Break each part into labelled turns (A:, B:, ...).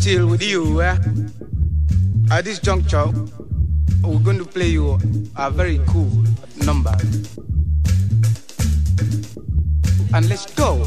A: Still with you. Eh? At this juncture, we're going to play you a very cool number. And let's go.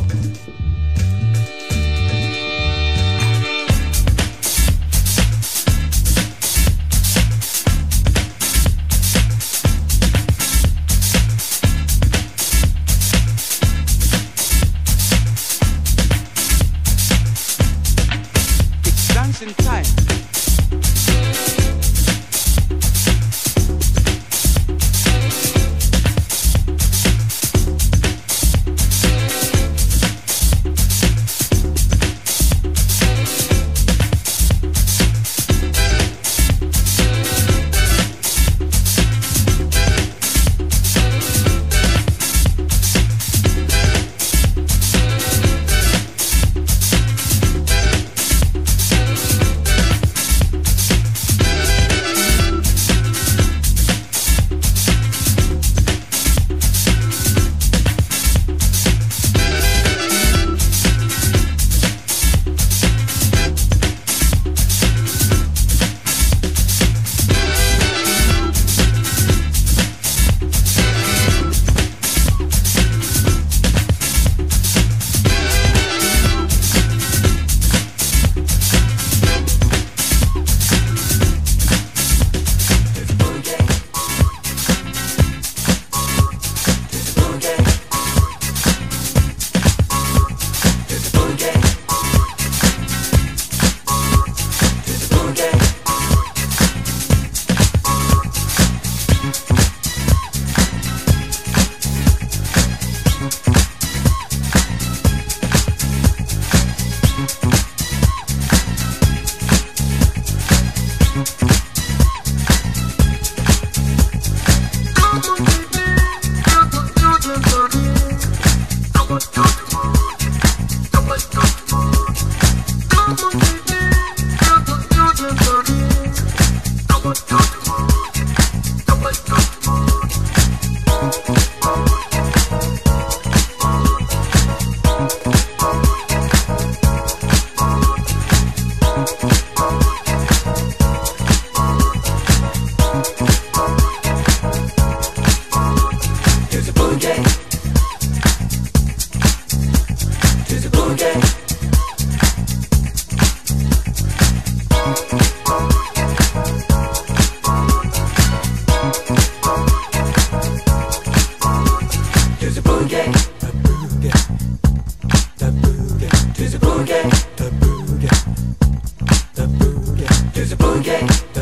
B: It's a blue game.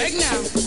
B: Check now.